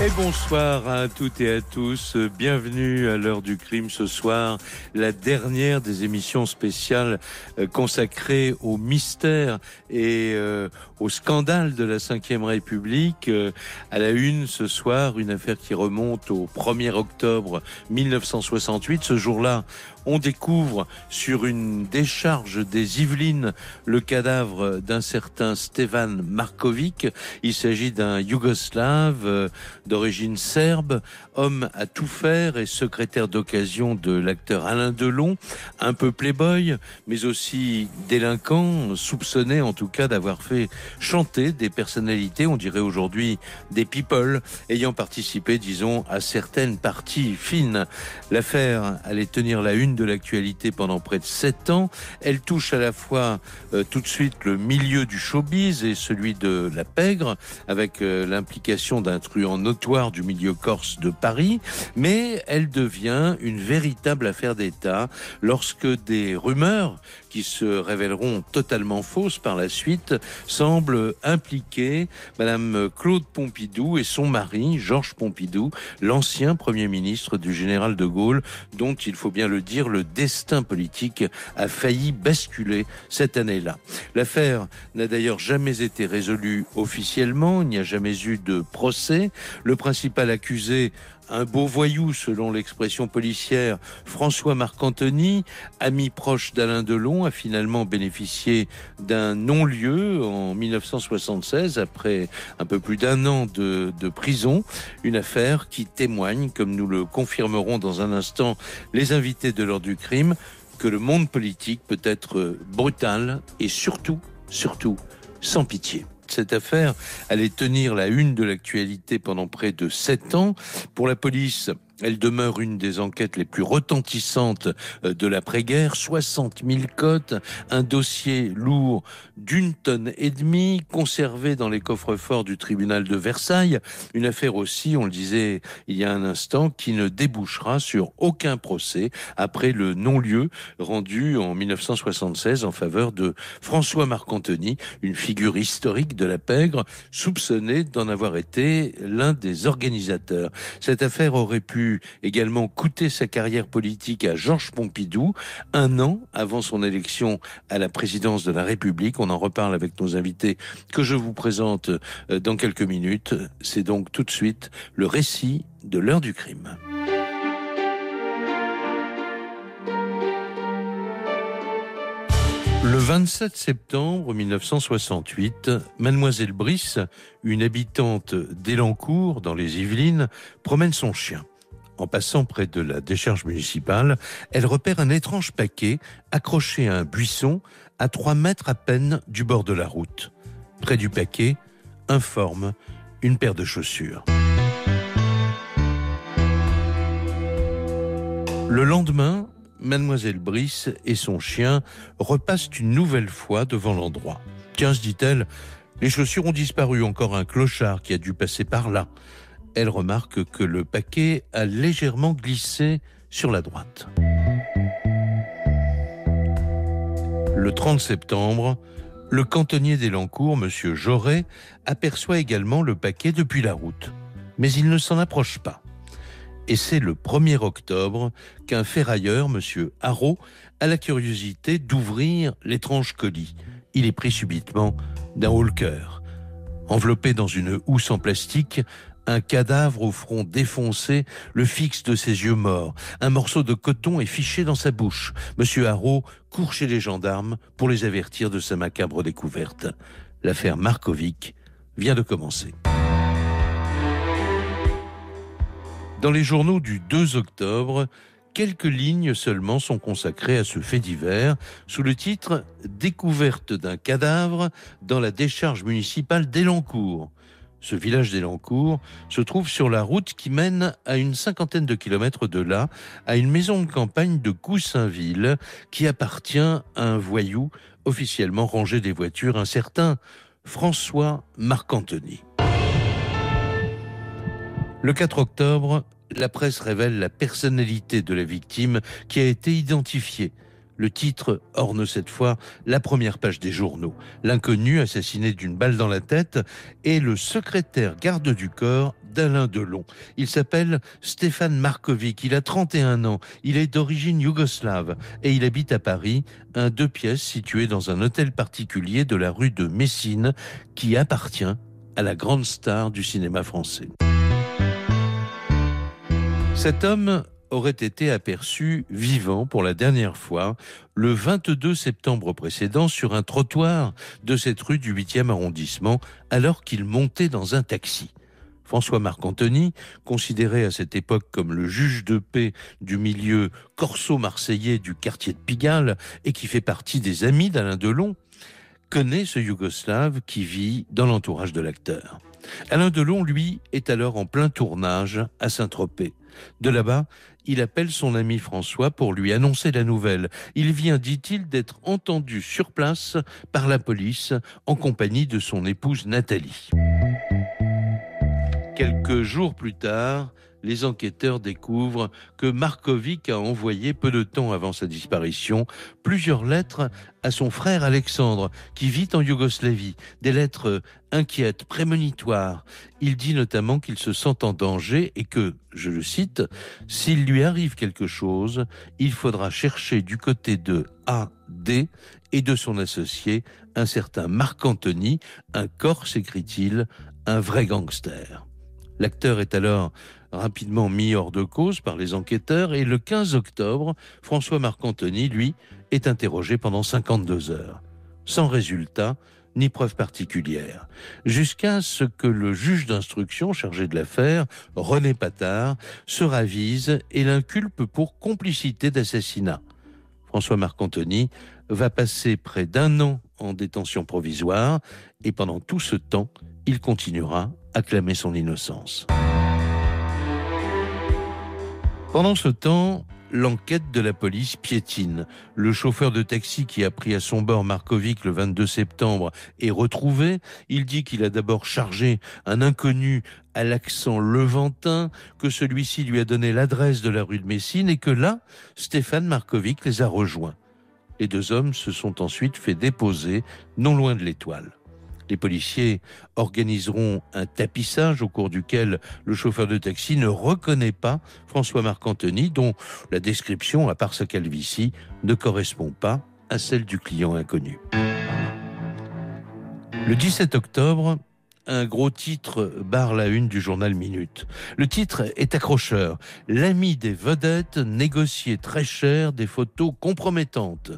Et bonsoir à toutes et à tous. Bienvenue à l'heure du crime ce soir, la dernière des émissions spéciales euh, consacrées au mystère et euh, au scandale de la Ve République. Euh, à la une ce soir, une affaire qui remonte au 1er octobre 1968. Ce jour-là, on découvre sur une décharge des Yvelines le cadavre d'un certain Stevan Markovic. Il s'agit d'un Yougoslave euh, d'origine serbe, homme à tout faire et secrétaire d'occasion de l'acteur Alain Delon, un peu playboy, mais aussi délinquant, soupçonné en tout cas d'avoir fait chanter des personnalités, on dirait aujourd'hui des people, ayant participé, disons, à certaines parties fines. L'affaire allait tenir la une de l'actualité pendant près de sept ans. Elle touche à la fois euh, tout de suite le milieu du showbiz et celui de la pègre, avec euh, l'implication d'un truand notoire du milieu corse de Paris, mais elle devient une véritable affaire d'État lorsque des rumeurs qui se révéleront totalement fausses par la suite, semblent impliquer Madame Claude Pompidou et son mari, Georges Pompidou, l'ancien Premier ministre du général de Gaulle, dont il faut bien le dire, le destin politique a failli basculer cette année-là. L'affaire n'a d'ailleurs jamais été résolue officiellement, il n'y a jamais eu de procès. Le principal accusé un beau voyou, selon l'expression policière, François Marc-Antony, ami proche d'Alain Delon, a finalement bénéficié d'un non-lieu en 1976, après un peu plus d'un an de, de, prison. Une affaire qui témoigne, comme nous le confirmerons dans un instant les invités de l'heure du crime, que le monde politique peut être brutal et surtout, surtout, sans pitié cette affaire allait tenir la une de l'actualité pendant près de sept ans. Pour la police, elle demeure une des enquêtes les plus retentissantes euh, de l'après-guerre. 60 000 cotes, un dossier lourd d'une tonne et demie, conservé dans les coffres-forts du tribunal de Versailles. Une affaire aussi, on le disait il y a un instant, qui ne débouchera sur aucun procès après le non-lieu rendu en 1976 en faveur de François Marc-Antony, une figure historique de la pègre, soupçonné d'en avoir été l'un des organisateurs. Cette affaire aurait pu également coûter sa carrière politique à Georges Pompidou, un an avant son élection à la présidence de la République. On en reparle avec nos invités que je vous présente euh, dans quelques minutes. C'est donc tout de suite le récit de l'heure du crime. Le 27 septembre 1968, Mademoiselle Brice, une habitante d'Elancourt dans les Yvelines, promène son chien. En passant près de la décharge municipale, elle repère un étrange paquet accroché à un buisson à trois mètres à peine du bord de la route. Près du paquet, informe une paire de chaussures. Le lendemain, mademoiselle Brice et son chien repassent une nouvelle fois devant l'endroit. Tiens, se dit-elle, les chaussures ont disparu, encore un clochard qui a dû passer par là elle remarque que le paquet a légèrement glissé sur la droite. Le 30 septembre, le cantonnier d'Elancourt, M. Joret, aperçoit également le paquet depuis la route. Mais il ne s'en approche pas. Et c'est le 1er octobre qu'un ferrailleur, M. Haro, a la curiosité d'ouvrir l'étrange colis. Il est pris subitement d'un cœur. Enveloppé dans une housse en plastique, un cadavre au front défoncé le fixe de ses yeux morts. Un morceau de coton est fiché dans sa bouche. Monsieur Haro court chez les gendarmes pour les avertir de sa macabre découverte. L'affaire Markovic vient de commencer. Dans les journaux du 2 octobre, quelques lignes seulement sont consacrées à ce fait divers sous le titre Découverte d'un cadavre dans la décharge municipale d'Elancourt. Ce village d'Elancourt, se trouve sur la route qui mène à une cinquantaine de kilomètres de là, à une maison de campagne de Goussainville, qui appartient à un voyou officiellement rangé des voitures, un certain François Marc-Antony. Le 4 octobre, la presse révèle la personnalité de la victime qui a été identifiée. Le titre orne cette fois la première page des journaux. L'inconnu assassiné d'une balle dans la tête est le secrétaire garde du corps d'Alain Delon. Il s'appelle Stéphane Markovic, il a 31 ans, il est d'origine yougoslave et il habite à Paris, un deux pièces situé dans un hôtel particulier de la rue de Messine qui appartient à la grande star du cinéma français. Cet homme aurait été aperçu vivant pour la dernière fois le 22 septembre précédent sur un trottoir de cette rue du 8e arrondissement alors qu'il montait dans un taxi. François Marc-Antony, considéré à cette époque comme le juge de paix du milieu corso-marseillais du quartier de Pigalle et qui fait partie des amis d'Alain Delon, connaît ce Yougoslave qui vit dans l'entourage de l'acteur. Alain Delon, lui, est alors en plein tournage à Saint-Tropez. De là-bas, il appelle son ami François pour lui annoncer la nouvelle. Il vient, dit-il, d'être entendu sur place par la police en compagnie de son épouse Nathalie. Quelques jours plus tard, les enquêteurs découvrent que Markovic a envoyé peu de temps avant sa disparition plusieurs lettres à son frère Alexandre, qui vit en Yougoslavie. Des lettres inquiètes, prémonitoires. Il dit notamment qu'il se sent en danger et que, je le cite, s'il lui arrive quelque chose, il faudra chercher du côté de AD et de son associé, un certain Marc Anthony, un corse, écrit-il, un vrai gangster. L'acteur est alors rapidement mis hors de cause par les enquêteurs et le 15 octobre, François Marc-Antony, lui, est interrogé pendant 52 heures, sans résultat ni preuve particulière, jusqu'à ce que le juge d'instruction chargé de l'affaire, René Patard, se ravise et l'inculpe pour complicité d'assassinat. François Marc-Antony va passer près d'un an en détention provisoire et pendant tout ce temps, il continuera à clamer son innocence. Pendant ce temps, l'enquête de la police piétine. Le chauffeur de taxi qui a pris à son bord Markovic le 22 septembre est retrouvé. Il dit qu'il a d'abord chargé un inconnu à l'accent levantin, que celui-ci lui a donné l'adresse de la rue de Messine et que là, Stéphane Markovic les a rejoints. Les deux hommes se sont ensuite fait déposer non loin de l'étoile. Les policiers organiseront un tapissage au cours duquel le chauffeur de taxi ne reconnaît pas François Marc-Antony, dont la description, à part sa calvitie, ne correspond pas à celle du client inconnu. Le 17 octobre, un gros titre barre la une du journal Minute. Le titre est accrocheur. L'ami des vedettes négociait très cher des photos compromettantes.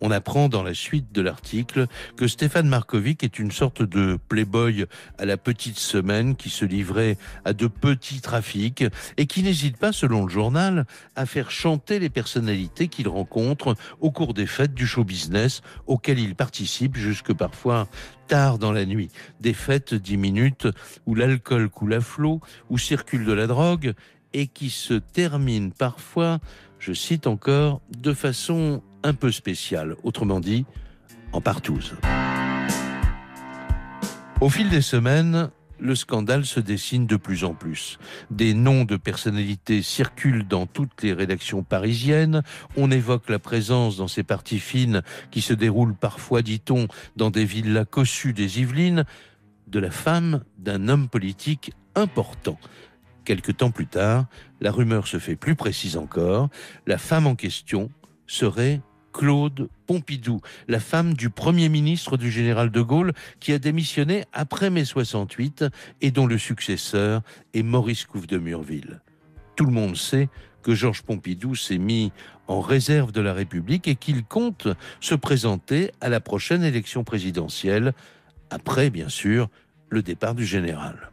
On apprend dans la suite de l'article que Stéphane Markovic est une sorte de playboy à la petite semaine qui se livrait à de petits trafics et qui n'hésite pas, selon le journal, à faire chanter les personnalités qu'il rencontre au cours des fêtes du show business auxquelles il participe jusque parfois tard dans la nuit. Des fêtes dix minutes où l'alcool coule à flot, où circule de la drogue et qui se terminent parfois, je cite encore, de façon un peu spécial, autrement dit, en partouze. Au fil des semaines, le scandale se dessine de plus en plus. Des noms de personnalités circulent dans toutes les rédactions parisiennes. On évoque la présence dans ces parties fines qui se déroulent parfois, dit-on, dans des villas cossues des Yvelines, de la femme d'un homme politique important. Quelque temps plus tard, la rumeur se fait plus précise encore. La femme en question serait Claude Pompidou, la femme du Premier ministre du général de Gaulle qui a démissionné après mai 68 et dont le successeur est Maurice Couve de Murville. Tout le monde sait que Georges Pompidou s'est mis en réserve de la République et qu'il compte se présenter à la prochaine élection présidentielle, après bien sûr le départ du général.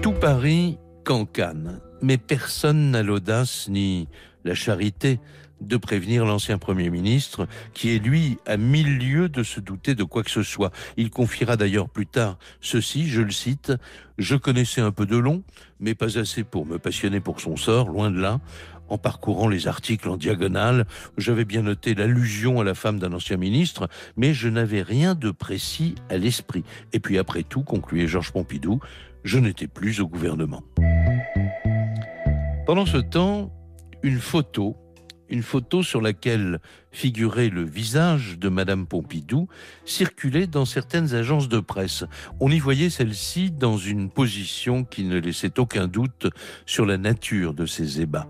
Tout Paris cancane, mais personne n'a l'audace ni la charité de prévenir l'ancien Premier ministre, qui est lui à mille lieues de se douter de quoi que ce soit. Il confiera d'ailleurs plus tard ceci, je le cite, Je connaissais un peu de long, mais pas assez pour me passionner pour son sort, loin de là. En parcourant les articles en diagonale, j'avais bien noté l'allusion à la femme d'un ancien ministre, mais je n'avais rien de précis à l'esprit. Et puis après tout, concluait Georges Pompidou, je n'étais plus au gouvernement. Pendant ce temps, une photo une photo sur laquelle figurait le visage de Madame Pompidou circulait dans certaines agences de presse. On y voyait celle-ci dans une position qui ne laissait aucun doute sur la nature de ses ébats.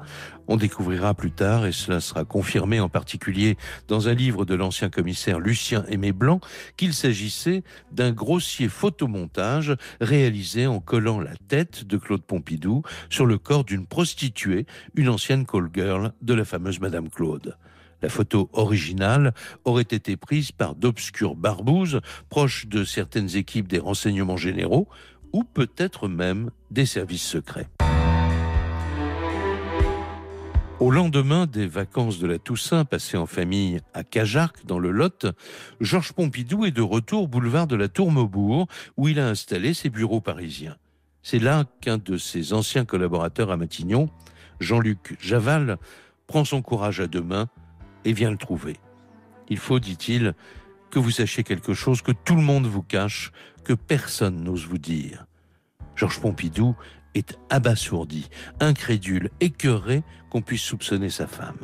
On découvrira plus tard, et cela sera confirmé en particulier dans un livre de l'ancien commissaire Lucien Aimé Blanc, qu'il s'agissait d'un grossier photomontage réalisé en collant la tête de Claude Pompidou sur le corps d'une prostituée, une ancienne call girl de la fameuse Madame Claude. La photo originale aurait été prise par d'obscures barbouzes proches de certaines équipes des renseignements généraux ou peut-être même des services secrets. Au lendemain des vacances de la Toussaint passées en famille à Cajarc, dans le Lot, Georges Pompidou est de retour boulevard de la Tour Maubourg, où il a installé ses bureaux parisiens. C'est là qu'un de ses anciens collaborateurs à Matignon, Jean-Luc Javal, prend son courage à deux mains et vient le trouver. Il faut, dit-il, que vous sachiez quelque chose que tout le monde vous cache, que personne n'ose vous dire. Georges Pompidou est abasourdi, incrédule, écœuré qu'on puisse soupçonner sa femme.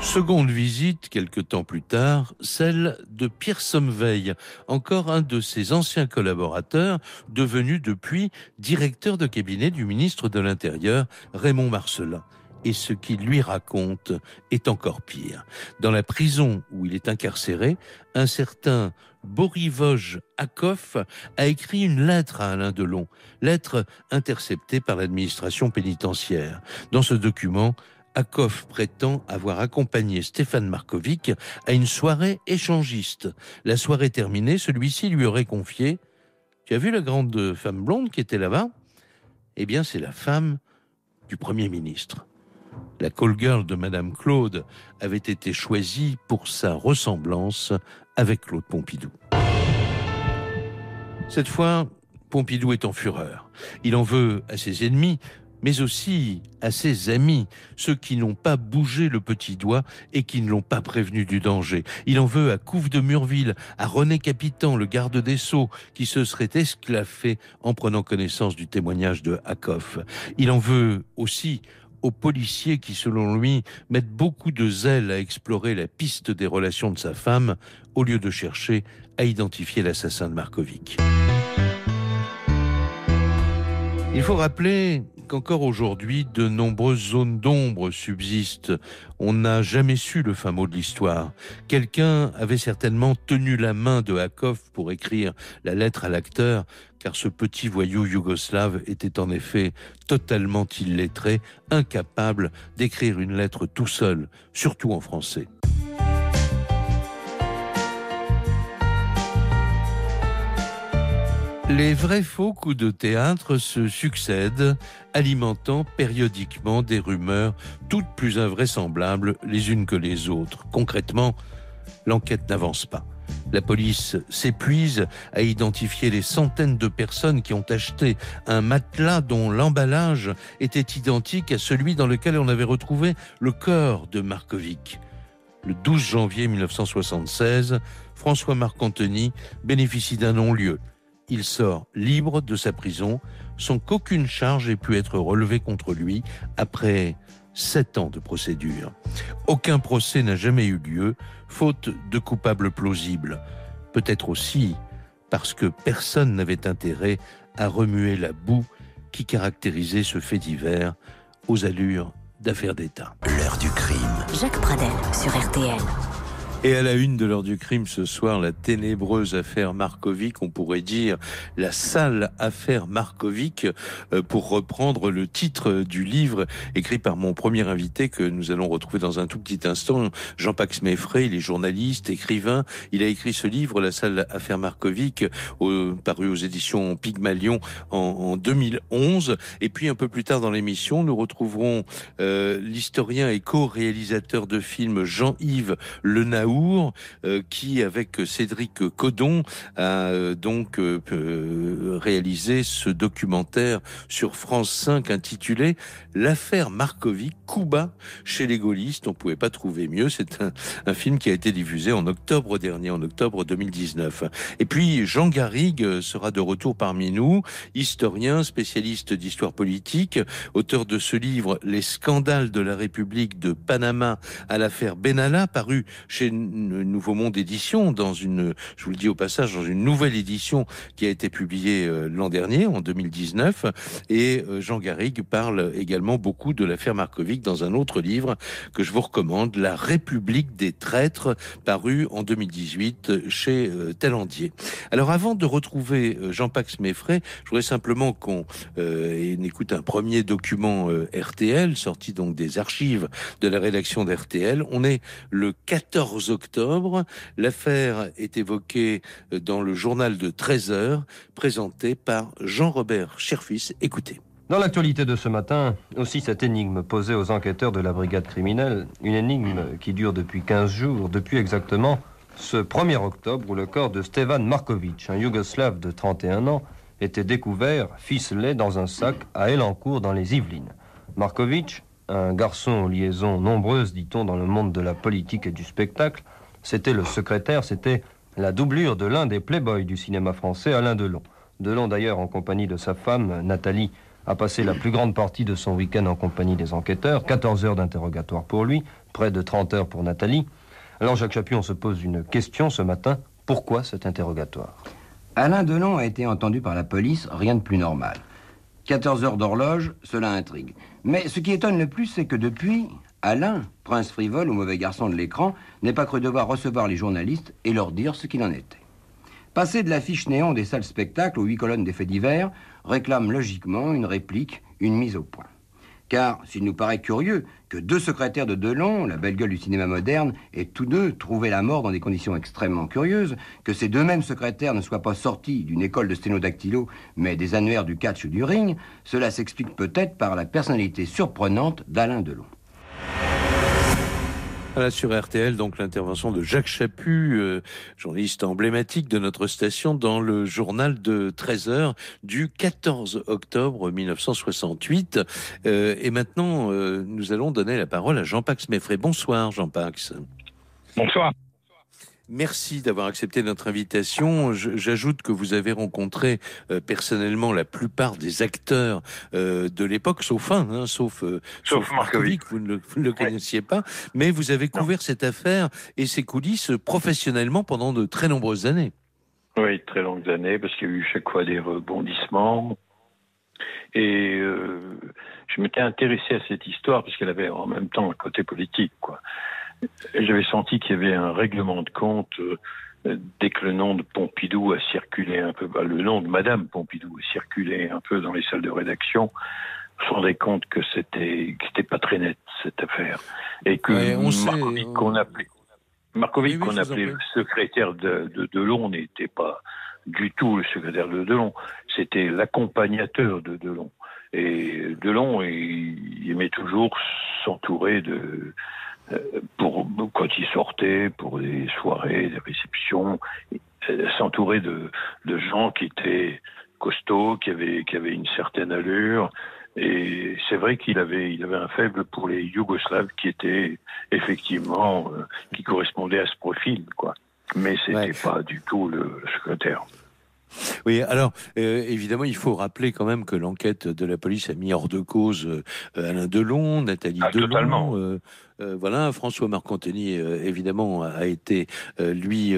Seconde visite, quelque temps plus tard, celle de Pierre Sommeveil, encore un de ses anciens collaborateurs, devenu depuis directeur de cabinet du ministre de l'Intérieur, Raymond Marcelin et ce qu'il lui raconte est encore pire. Dans la prison où il est incarcéré, un certain Borivoge Akov a écrit une lettre à Alain Delon, lettre interceptée par l'administration pénitentiaire. Dans ce document, Akov prétend avoir accompagné Stéphane Markovic à une soirée échangiste. La soirée terminée, celui-ci lui aurait confié Tu as vu la grande femme blonde qui était là-bas? Eh bien, c'est la femme du Premier ministre. La call girl de Madame Claude avait été choisie pour sa ressemblance avec Claude Pompidou. Cette fois, Pompidou est en fureur. Il en veut à ses ennemis, mais aussi à ses amis, ceux qui n'ont pas bougé le petit doigt et qui ne l'ont pas prévenu du danger. Il en veut à Couve de Murville, à René Capitan, le garde des Sceaux, qui se serait esclaffé en prenant connaissance du témoignage de Hakoff. Il en veut aussi aux policiers qui, selon lui, mettent beaucoup de zèle à explorer la piste des relations de sa femme, au lieu de chercher à identifier l'assassin de Markovic. Il faut rappeler qu'encore aujourd'hui, de nombreuses zones d'ombre subsistent. On n'a jamais su le fin mot de l'histoire. Quelqu'un avait certainement tenu la main de Hakov pour écrire la lettre à l'acteur, car ce petit voyou yougoslave était en effet totalement illettré, incapable d'écrire une lettre tout seul, surtout en français. Les vrais faux coups de théâtre se succèdent, alimentant périodiquement des rumeurs toutes plus invraisemblables les unes que les autres. Concrètement, l'enquête n'avance pas. La police s'épuise à identifier les centaines de personnes qui ont acheté un matelas dont l'emballage était identique à celui dans lequel on avait retrouvé le corps de Markovic. Le 12 janvier 1976, François Marc-Antony bénéficie d'un non-lieu il sort libre de sa prison sans qu'aucune charge ait pu être relevée contre lui après sept ans de procédure. Aucun procès n'a jamais eu lieu, faute de coupables plausibles. Peut-être aussi parce que personne n'avait intérêt à remuer la boue qui caractérisait ce fait divers aux allures d'affaires d'État. L'heure du crime. Jacques Pradel sur RTL. Et à la une de l'heure du crime ce soir, la ténébreuse affaire Markovic, on pourrait dire la sale affaire Markovic, euh, pour reprendre le titre du livre écrit par mon premier invité que nous allons retrouver dans un tout petit instant, Jean-Pax Meffray, il est journaliste, écrivain. Il a écrit ce livre, La sale affaire Markovic, paru aux éditions Pygmalion en, en, 2011. Et puis un peu plus tard dans l'émission, nous retrouverons euh, l'historien et co-réalisateur de films Jean-Yves Le Euh, qui, avec Cédric Codon, a euh, donc euh, réalisé ce documentaire sur France 5 intitulé L'affaire Markovic, Cuba chez les gaullistes. On pouvait pas trouver mieux. C'est un, un, film qui a été diffusé en octobre dernier, en octobre 2019. Et puis, Jean Garrigue sera de retour parmi nous, historien, spécialiste d'histoire politique, auteur de ce livre Les scandales de la République de Panama à l'affaire Benalla, paru chez Nouveau Monde Édition, dans une, je vous le dis au passage, dans une nouvelle édition qui a été publiée euh, l'an dernier, en 2019. Et euh, Jean Garrigue parle également beaucoup de l'affaire Markovic dans un autre livre que je vous recommande, La République des traîtres, paru en 2018 chez euh, Talendier. Alors avant de retrouver Jean-Pax Meffray, je voudrais simplement qu'on écoute un premier document RTL, sorti donc des archives de la rédaction d'RTL. On est le 14 octobre. L'affaire est évoquée dans le journal de 13 heures, présenté par Jean-Robert Cherfis. Écoutez. Dans l'actualité de ce matin, aussi cette énigme posée aux enquêteurs de la brigade criminelle, une énigme qui dure depuis 15 jours, depuis exactement ce 1er octobre où le corps de Stevan Markovic, un Yougoslave de 31 ans, était découvert ficelé dans un sac à Elancourt dans les Yvelines. Markovic, un garçon aux liaisons nombreuses, dit-on, dans le monde de la politique et du spectacle, c'était le secrétaire, c'était la doublure de l'un des playboys du cinéma français, Alain Delon. Delon, d'ailleurs, en compagnie de sa femme, Nathalie, a passé la plus grande partie de son week-end en compagnie des enquêteurs, 14 heures d'interrogatoire pour lui, près de 30 heures pour Nathalie. Alors, Jacques Chapuis, on se pose une question ce matin. Pourquoi cet interrogatoire? Alain Delon a été entendu par la police, rien de plus normal. 14 heures d'horloge, cela intrigue. Mais ce qui étonne le plus, c'est que depuis, Alain, prince frivole ou mauvais garçon de l'écran, n'est pas cru devoir recevoir les journalistes et leur dire ce qu'il en était. Passer de l'affiche néon des salles spectacles aux huit colonnes des faits divers réclame logiquement une réplique, une mise au point. Car s'il nous paraît curieux que deux secrétaires de Delon, la belle gueule du cinéma moderne, aient tous deux trouvé la mort dans des conditions extrêmement curieuses, que ces deux mêmes secrétaires ne soient pas sortis d'une école de sténodactylo, mais des annuaires du catch ou du ring, cela s'explique peut-être par la personnalité surprenante d'Alain Delon. Voilà, sur RTL, donc l'intervention de Jacques Chaput, euh, journaliste emblématique de notre station, dans le journal de 13 heures du 14 octobre 1968. Euh, et maintenant, euh, nous allons donner la parole à Jean-Pax Meffray. Bonsoir, Jean-Pax. Bonsoir. Merci d'avoir accepté notre invitation. J'ajoute que vous avez rencontré euh, personnellement la plupart des acteurs euh, de l'époque, sauf un, hein, sauf, euh, sauf, Markovic. Vous ne le, vous ne le connaissiez pas, mais vous avez couvert cette affaire et ses coulisses professionnellement pendant de très nombreuses années. Oui, très longues années, parce qu'il y a eu chaque fois des rebondissements. Et je m'étais intéressé à cette histoire parce qu'elle avait en même temps un côté politique, quoi. J'avais senti qu'il y avait un règlement de compte euh, dès que le nom de Pompidou a circulé un peu, bah, le nom de Madame Pompidou a circulé un peu dans les salles de rédaction, on se rendait compte que c'était que c'était pas très net cette affaire. Et que Markovic qu'on appelait Markovic qu'on appelait le secrétaire de, de Delon n'était pas du tout le secrétaire de Delon, c'était l'accompagnateur de Delon. Et Delon, il aimait toujours s'entourer de euh, pour quand il sortait, pour des soirées, des réceptions, euh, s'entourer de, de gens qui étaient costauds, qui avaient, qui avaient une certaine allure. Et c'est vrai qu'il avait, il avait un faible pour les Yougoslaves qui étaient effectivement, euh, qui correspondaient à ce profil, quoi. Mais c'était ouais. pas du tout le secrétaire. Oui, alors euh, évidemment, il faut rappeler quand même que l'enquête de la police a mis hors de cause euh, Alain Delon, Nathalie ah, Delon, euh, voilà, François Marcantoni, évidemment, a été, lui,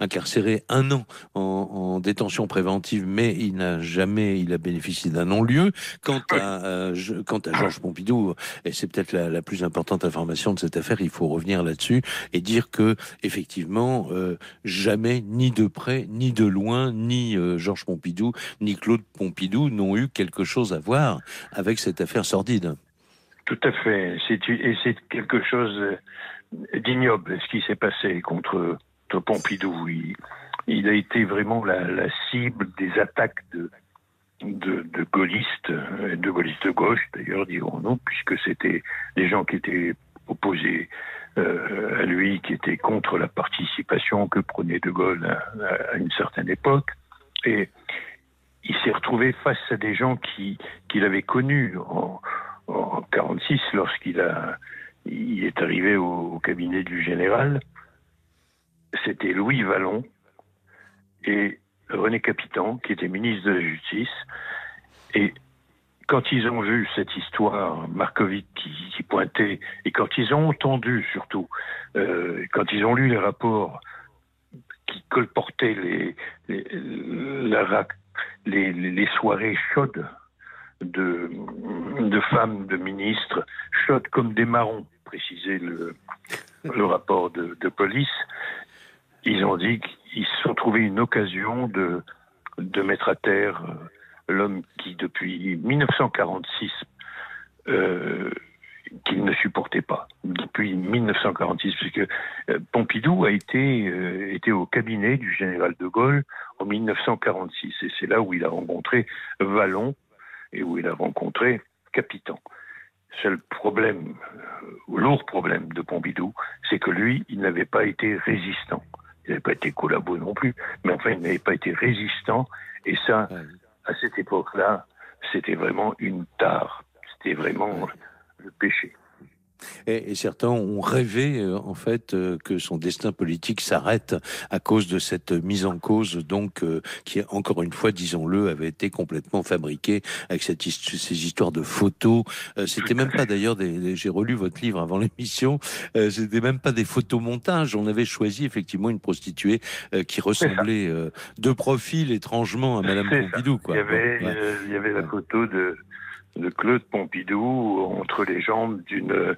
incarcéré un an en, détention préventive, mais il n'a jamais, il a bénéficié d'un non-lieu. Quant à, quant à Georges Pompidou, et c'est peut-être la, la, plus importante information de cette affaire, il faut revenir là-dessus et dire que, effectivement, jamais, ni de près, ni de loin, ni Georges Pompidou, ni Claude Pompidou n'ont eu quelque chose à voir avec cette affaire sordide. Tout à fait. Et c'est quelque chose d'ignoble ce qui s'est passé contre, Pompidou. Il, a été vraiment la, cible des attaques de, gaullistes, de gaullistes de gauche d'ailleurs, dirons-nous, puisque c'était des gens qui étaient opposés euh, à lui, qui étaient contre la participation que prenait De Gaulle à, une certaine époque. Et il s'est retrouvé face à des gens qui qu'il avait connus en, en 46 lorsqu'il a il est arrivé au, cabinet du général. C'était Louis Vallon et René Capitan qui était ministre de la Justice et quand ils ont vu cette histoire, Markovic qui, pointait, et quand ils ont entendu surtout, euh, quand ils ont lu les rapports qui colportaient les, soirées chaudes de, femmes, de ministres, chaudes comme des marrons, précisait le, le rapport de, police. Ils ont dit qu'ils se sont trouvés une occasion de, de mettre à terre euh, l'homme qui, depuis 1946, euh, qu'il ne supportait pas depuis 1946, puisque euh, Pompidou a été, euh, été au cabinet du général de Gaulle en 1946, et c'est là où il a rencontré Vallon et où il a rencontré Capitan. Seul problème, euh, lourd problème de Pompidou, c'est que lui, il n'avait pas été résistant. Il n'avait pas été collabo non plus, mais enfin, il n'avait pas été résistant, et ça, à cette époque-là, c'était vraiment une tare. C'était vraiment le péché. Et, certains ont rêvé euh, en fait euh, que son destin politique s'arrête à cause de cette mise en cause, donc euh, qui encore une fois, disons-le, avait été complètement fabriquée avec cette, ces histoires de photos. C'était même pas d'ailleurs des. J'ai relu votre livre avant l'émission. C'était même pas des photomontages. On avait choisi effectivement une prostituée qui ressemblait de profil étrangement à Madame Pompidou. Quoi. Il y avait, il y avait la photo de de Claude Pompidou entre les jambes d'une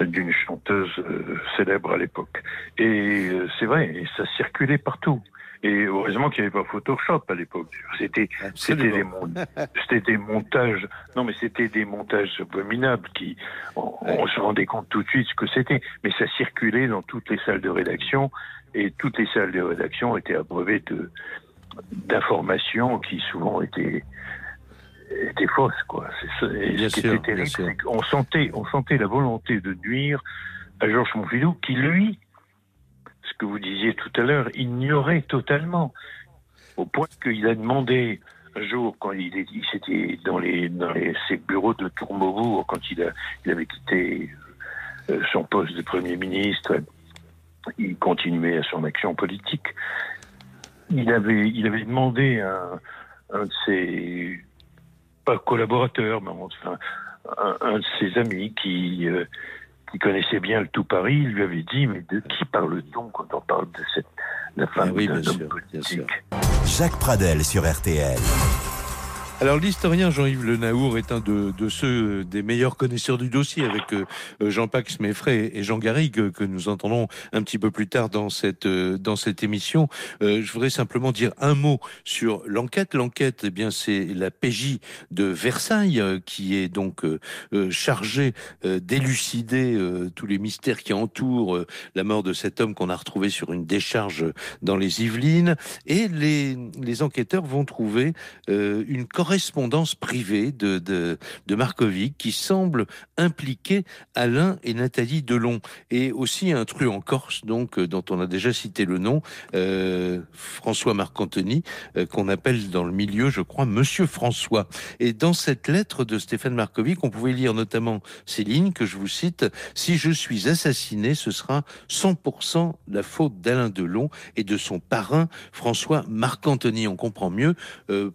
d'une chanteuse euh, célèbre à l'époque. Et euh, c'est vrai, et ça circulait partout. Et heureusement qu'il n'y avait pas Photoshop à l'époque. C'était c'était des, montages. Non, mais c'était des montages abominables qui on, se rendait compte tout de suite ce que c'était. Mais ça circulait dans toutes les salles de rédaction et toutes les salles de rédaction étaient abreuvées de d'informations qui souvent étaient était fausse, quoi. C'est On sentait, on sentait la volonté de nuire à Georges Pompidou, qui lui, ce que vous disiez tout à l'heure, ignorait totalement, au point qu'il a demandé un jour, quand il, il s'était dans les dans les, ses bureaux de Tourmaubourg, quand il a il avait quitté euh, son poste de premier ministre, il continuait à son action politique. Il avait il avait demandé à un de ses pas collaborateur, mais enfin, un, de ses amis qui, euh, qui connaissait bien le tout Paris, lui avait dit Mais de qui parle-t-on quand on parle de cette la femme oui, d'un homme politique Jacques Pradel sur RTL. Alors l'historien Jean-Yves Le Naour est un de, ceux des meilleurs connaisseurs du dossier avec euh, Jean-Pax Meffray et Jean Garrigue que nous entendrons un petit peu plus tard dans cette euh, dans cette émission. Euh, je voudrais simplement dire un mot sur l'enquête. L'enquête, eh bien c'est la PJ de Versailles qui est donc chargée d'élucider tous les mystères qui entourent la mort de cet homme qu'on a retrouvé sur une décharge dans les Yvelines et les les enquêteurs vont trouver une correspondance privée de, de, Markovic qui semble impliquer Alain et Nathalie Delon. Et aussi un truc en Corse donc euh, dont on a déjà cité le nom euh, François Marc-Anthony euh, qu'on appelle dans le milieu je crois Monsieur François. Et dans cette lettre de Stéphane Markovic on pouvait lire notamment ces lignes que je vous cite si je suis assassiné ce sera 100% la faute d'Alain Delon et de son parrain François Marc-Anthony on comprend mieux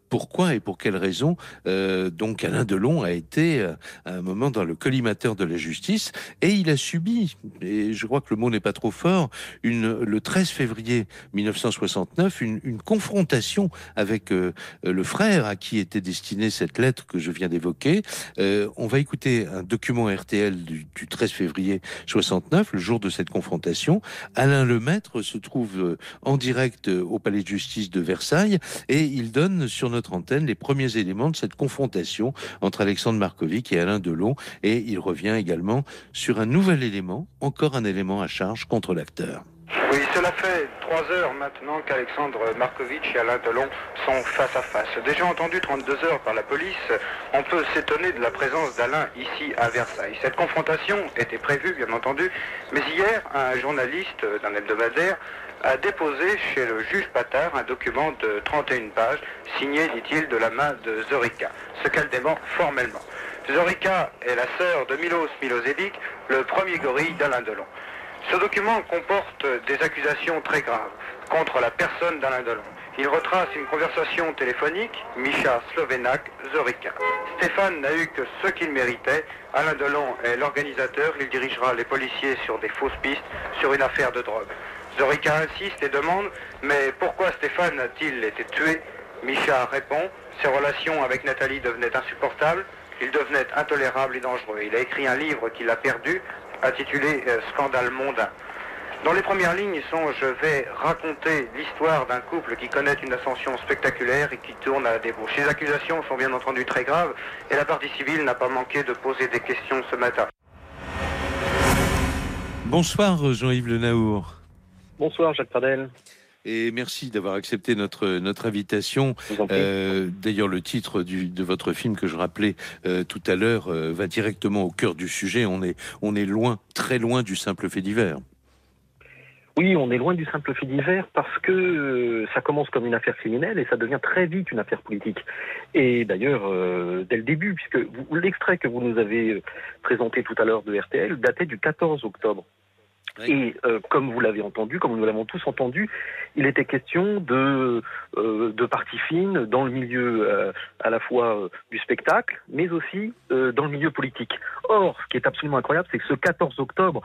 pourquoi et pour quelle raison. Euh, donc Alain Delon a été euh, à un moment dans le collimateur de la justice et il a subi, et je crois que le mot n'est pas trop fort, le 13 février 1969, une, confrontation avec euh, le frère à qui était destinée cette lettre que je viens d'évoquer. On va écouter un document RTL du, du 13 février 69, le jour de cette confrontation. Alain Lemaître se trouve en direct au palais de justice de Versailles et il donne sur notre antenne les premiers éléments de cette confrontation entre Alexandre Markovic et Alain Delon et il revient également sur un nouvel élément, encore un élément à charge contre l'acteur. Oui, cela fait trois heures maintenant qu'Alexandre Markovitch et Alain Delon sont face à face. Déjà entendu 32 heures par la police, on peut s'étonner de la présence d'Alain ici à Versailles. Cette confrontation était prévue, bien entendu, mais hier, un journaliste d'un hebdomadaire a déposé chez le juge Patard un document de 31 pages, signé, dit-il, de la main de Zorika, ce qu'elle dément formellement. Zorika est la sœur de Milos Milosevic, le premier gorille d'Alain Delon. Ce document comporte des accusations très graves contre la personne d'Alain Delon. Il retrace une conversation téléphonique, Misha Slovenak, Zorika. Stéphane n'a eu que ce qu'il méritait. Alain Delon est l'organisateur, il dirigera les policiers sur des fausses pistes sur une affaire de drogue. Zorika insiste et demande, mais pourquoi Stéphane a-t-il été tué? Misha répond, ses relations avec Nathalie devenaient insupportables, il devenait intolérable et dangereux. Il a écrit un livre qu'il a perdu, intitulé euh, Scandale mondain. Dans les premières lignes sont Je vais raconter l'histoire d'un couple qui connaît une ascension spectaculaire et qui tourne à la débauche. Ces accusations sont bien entendu très graves et la partie civile n'a pas manqué de poser des questions ce matin. Bonsoir Jean-Yves Le Naour. Bonsoir Jacques Pradel. Et merci d'avoir accepté notre, notre invitation. Euh, D'ailleurs, le titre du, de votre film que je rappelais euh, tout à l'heure euh, va directement au cœur du sujet. On est, on est loin, très loin du simple fait divers. Oui, on est loin du simple fait divers parce que euh, ça commence comme une affaire criminelle et ça devient très vite une affaire politique. Et d'ailleurs, euh, dès le début, puisque l'extrait que vous nous avez présenté tout à l'heure de RTL datait du 14 octobre. Et euh, comme vous l'avez entendu, comme nous l'avons tous entendu, il était question de, euh, de parties fines dans le milieu euh, à la fois du spectacle, mais aussi dans le milieu politique. Or, ce qui est absolument incroyable, c'est que ce 14 octobre,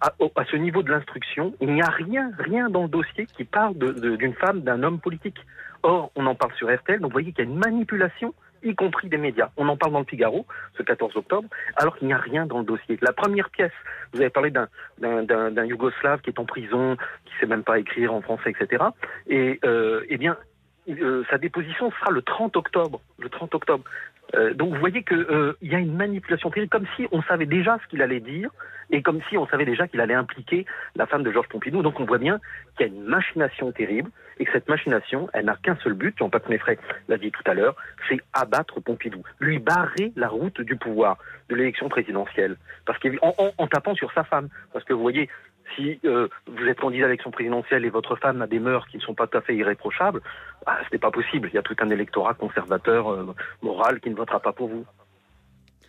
à, à ce niveau de l'instruction, il n'y a rien, rien dans le dossier qui parle d'une femme, d'un homme politique. Or, on en parle sur RTL, donc vous voyez qu'il y a une manipulation y compris des médias. On en parle dans le Figaro, ce 14 octobre, alors qu'il n'y a rien dans le dossier. La première pièce, vous avez parlé d'un Yougoslave qui est en prison, qui sait même pas écrire en français, etc. Et euh, eh bien, euh, sa déposition sera le 30 octobre. Le 30 octobre. Euh, donc vous voyez qu'il euh, y a une manipulation terrible, comme si on savait déjà ce qu'il allait dire, et comme si on savait déjà qu'il allait impliquer la femme de Georges Pompidou. Donc on voit bien qu'il y a une machination terrible, et que cette machination, elle n'a qu'un seul but, Jean-Paul Méfray l'a dit tout à l'heure, c'est abattre Pompidou, lui barrer la route du pouvoir, de l'élection présidentielle, parce qu'en en, en tapant sur sa femme. Parce que vous voyez, si euh, vous êtes candidat à l'élection présidentielle et votre femme a des mœurs qui ne sont pas tout à fait irréprochables, bah, ce n'est pas possible. Il y a tout un électorat conservateur, euh, moral, qui ne votera pas pour vous.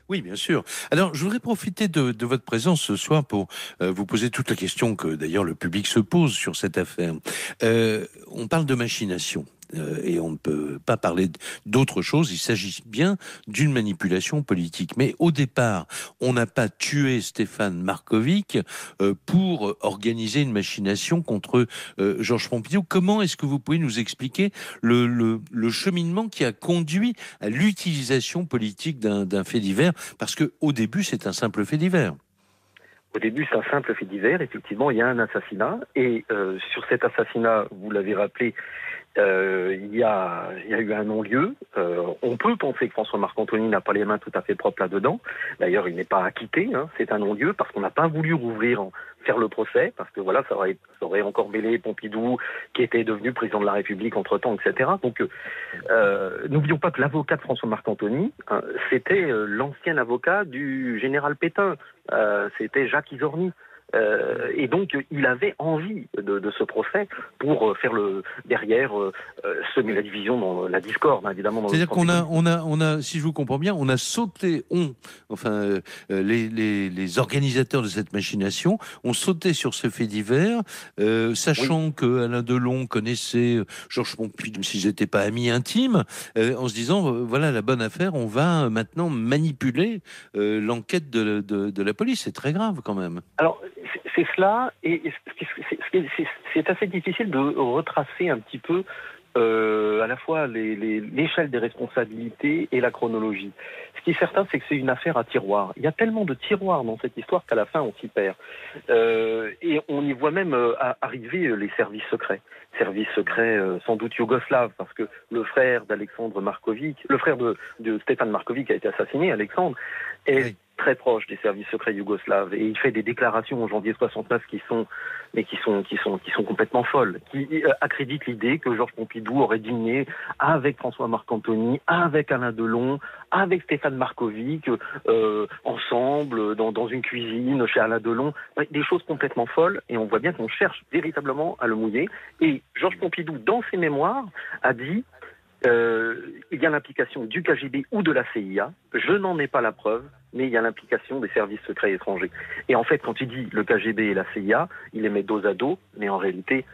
Oui, bien sûr. Alors, je voudrais profiter de, votre présence ce soir pour euh, vous poser toute la question que d'ailleurs le public se pose sur cette affaire. On parle de machination. Euh, et on ne peut pas parler d'autre chose. Il s'agit bien d'une manipulation politique. Mais au départ, on n'a pas tué Stéphane Markovic euh, pour organiser une machination contre euh, Georges Pompidou. Comment est-ce que vous pouvez nous expliquer le, cheminement qui a conduit à l'utilisation politique d'un fait divers? Parce que au début, c'est un simple fait divers. Au début, c'est un simple fait divers. Effectivement, il y a un assassinat. Et sur cet assassinat, vous l'avez rappelé, euh, il, y a, eu un non-lieu. Euh, on peut penser que François Marc-Anthony n'a pas les mains tout à fait propres là-dedans. D'ailleurs, il n'est pas acquitté. Hein, c'est un non-lieu parce qu'on n'a pas voulu rouvrir, faire le procès, parce que voilà, ça aurait, ça aurait encore mêlé Pompidou, qui était devenu président de la République entre-temps, etc. Donc, euh, n'oublions pas que l'avocat de François Marc-Anthony, hein, c'était l'ancien avocat du général Pétain. c'était Jacques Isorni. Euh, et donc, il avait envie de, de ce procès pour euh, faire le derrière euh, euh, semer la division, dans la discorde, évidemment. C'est-à-dire qu'on a, on a, on a, si je vous comprends bien, on a sauté, on, enfin, euh, les, les, les organisateurs de cette machination ont sauté sur ce fait divers, sachant que Alain Delon connaissait Georges Pompidou, même s'ils n'étaient pas amis intimes, en se disant, voilà la bonne affaire, on va maintenant manipuler l'enquête de, de, de la police. C'est très grave quand même. Alors, c'est- cela, et c'est- assez difficile de retracer un petit peu euh, à la fois l'échelle des responsabilités et la chronologie. Ce qui est certain, c'est que c'est une affaire à tiroir. Il y a tellement de tiroirs dans cette histoire qu'à la fin, on s'y perd. Euh, et on y voit même euh, arriver euh, les services secrets. Services secrets euh, sans doute yougoslaves, parce que le frère d'Alexandre Markovic, le frère de, de Stéphane Markovic a été assassiné, Alexandre. Très proche des services secrets yougoslaves. Et il fait des déclarations en janvier 69 qui sont mais qui sont qui sont qui sont complètement folles qui euh, accréditent l'idée que Georges Pompidou aurait dîné avec François Marc-Antony avec Alain Delon avec Stéphane Markovic euh, ensemble dans, dans une cuisine chez Alain Delon. Des choses complètement folles et on voit bien qu'on cherche véritablement à le mouiller. Et Georges Pompidou dans ses mémoires a dit euh, il y a l'implication du KGB ou de la CIA. Je n'en ai pas la preuve, mais il y a l'implication des services secrets étrangers. Et en fait, quand il dit le KGB et la CIA, il les met dos à dos, mais en réalité,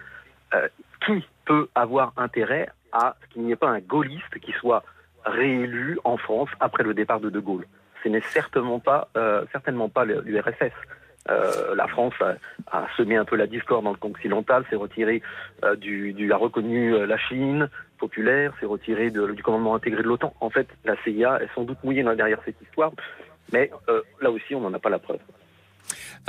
euh, qui peut avoir intérêt à ce qu'il n'y ait pas un gaulliste qui soit réélu en France après le départ de De Gaulle? Ce n'est certainement pas, euh, certainement pas l'URSS. La France a, semé un peu la discorde dans le camp occidental, s'est retirée du, a reconnu la Chine populaire, s'est retirée de- du commandement intégré de l'OTAN. En fait, la CIA est sans doute mouillée derrière cette histoire, mais euh, là aussi, on n'en a pas la preuve.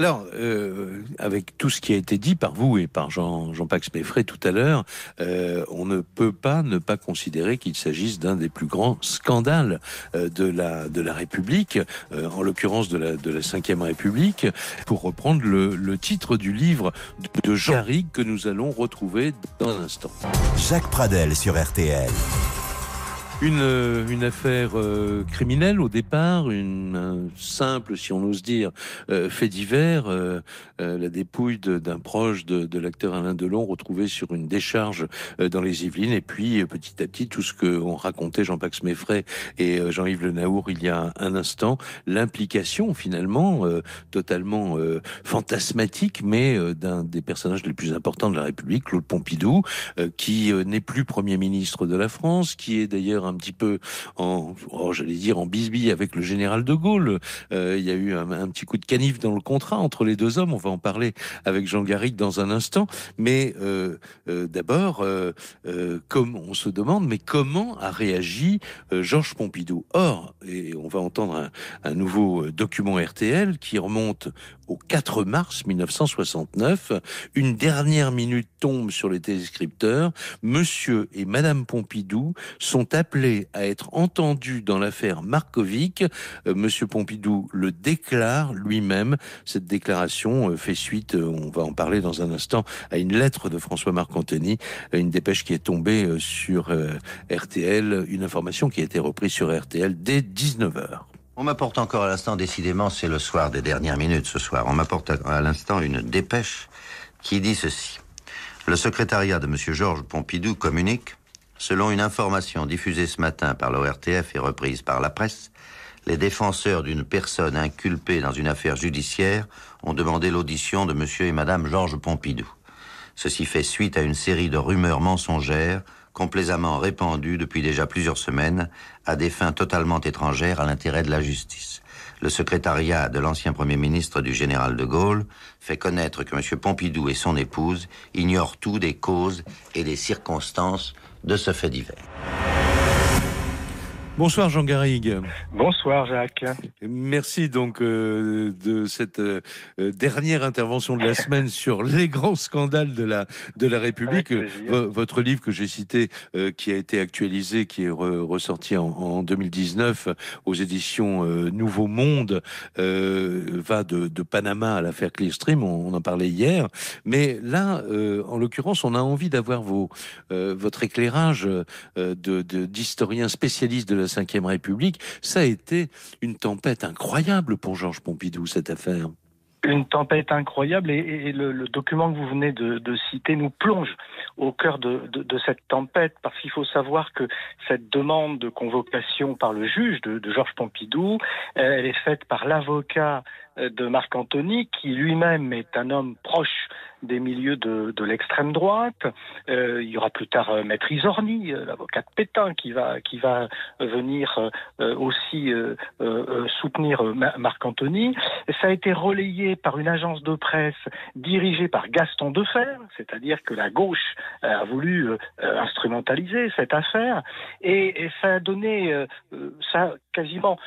Alors, euh, avec tout ce qui a été dit par vous et par Jean, Jean-Pax Méfray tout à l'heure, euh, on ne peut pas ne pas considérer qu'il s'agisse d'un des plus grands scandales euh, de la de la République, en l'occurrence de la de la République, pour reprendre le, le titre du livre de, de Jean Garrigue que nous allons retrouver dans un instant. Jacques Pradel sur RTL. Une, euh, une affaire euh, criminelle au départ, une un simple, si on ose dire, euh, fait divers, euh, euh, la dépouille d'un proche de, de l'acteur Alain Delon retrouvé sur une décharge euh, dans les Yvelines, et puis petit à petit tout ce que ont raconté Jean-Pax Méfray et Jean-Yves Le Naour il y a un instant, l'implication finalement totalement fantasmatique, mais d'un des personnages les plus importants de la République, Claude Pompidou, qui n'est plus Premier ministre de la France, qui est d'ailleurs un petit peu en, oh, j'allais dire, en bisbille avec le général de Gaulle. Euh, il y a eu un, petit coup de canif dans le contrat entre les deux hommes. On va en parler avec Jean Garrigue dans un instant. Mais euh, euh, d'abord, comme on se demande, mais comment a réagi Georges Pompidou? Or, et on va entendre un, nouveau document RTL qui remonte au 4 mars 1969. Une dernière minute tombe sur les téléscripteurs. Monsieur et Madame Pompidou sont appelés à être entendus dans l'affaire Markovic. Euh, Monsieur Pompidou le déclare lui-même. Cette déclaration euh, fait suite, euh, on va en parler dans un instant, à une lettre de François Marc-Antony, euh, une dépêche qui est tombée sur RTL, une information qui a été reprise sur RTL dès 19h. On m'apporte encore à l'instant, décidément, c'est le soir des dernières minutes ce soir. On m'apporte à, l'instant une dépêche qui dit ceci. Le secrétariat de M. Georges Pompidou communique, selon une information diffusée ce matin par l'ORTF et reprise par la presse, les défenseurs d'une personne inculpée dans une affaire judiciaire ont demandé l'audition de M. et Mme Georges Pompidou. Ceci fait suite à une série de rumeurs mensongères complaisamment répandues depuis déjà plusieurs semaines à des fins totalement étrangères à l'intérêt de la justice. Le secrétariat de l'ancien Premier ministre du général de Gaulle fait connaître que M. Pompidou et son épouse ignorent tout des causes et des circonstances de ce fait divers. Bonsoir Jean Garrigue. Bonsoir Jacques. Merci donc euh, de cette euh, dernière intervention de la semaine sur les grands scandales de la de la République. Votre livre que j'ai cité, euh, qui a été actualisé, qui est re- ressorti en, en 2019 aux éditions euh, Nouveau Monde, euh, va de, de Panama à l'affaire Clearstream. On, on en parlait hier, mais là, euh, en l'occurrence, on a envie d'avoir euh, votre éclairage euh, de de- d'historien spécialiste de la Ve République. Ça a été une tempête incroyable pour Georges Pompidou, cette affaire. Une tempête incroyable et, le, document que vous venez de, citer nous plonge au cœur de, cette tempête parce qu'il faut savoir que cette demande de convocation par le juge de, Georges Pompidou, elle est faite par l'avocat de Marc Antony qui lui-même est un homme proche des milieux de, l'extrême droite. Euh, il y aura plus tard euh, Maître Isorni, euh, l'avocat de Pétain, qui va, qui va venir aussi soutenir Marc Antony. Ça a été relayé par une agence de presse dirigée par Gaston Defer, c'est-à-dire que la gauche a voulu instrumentaliser cette affaire, et, et ça a donné, ça quasiment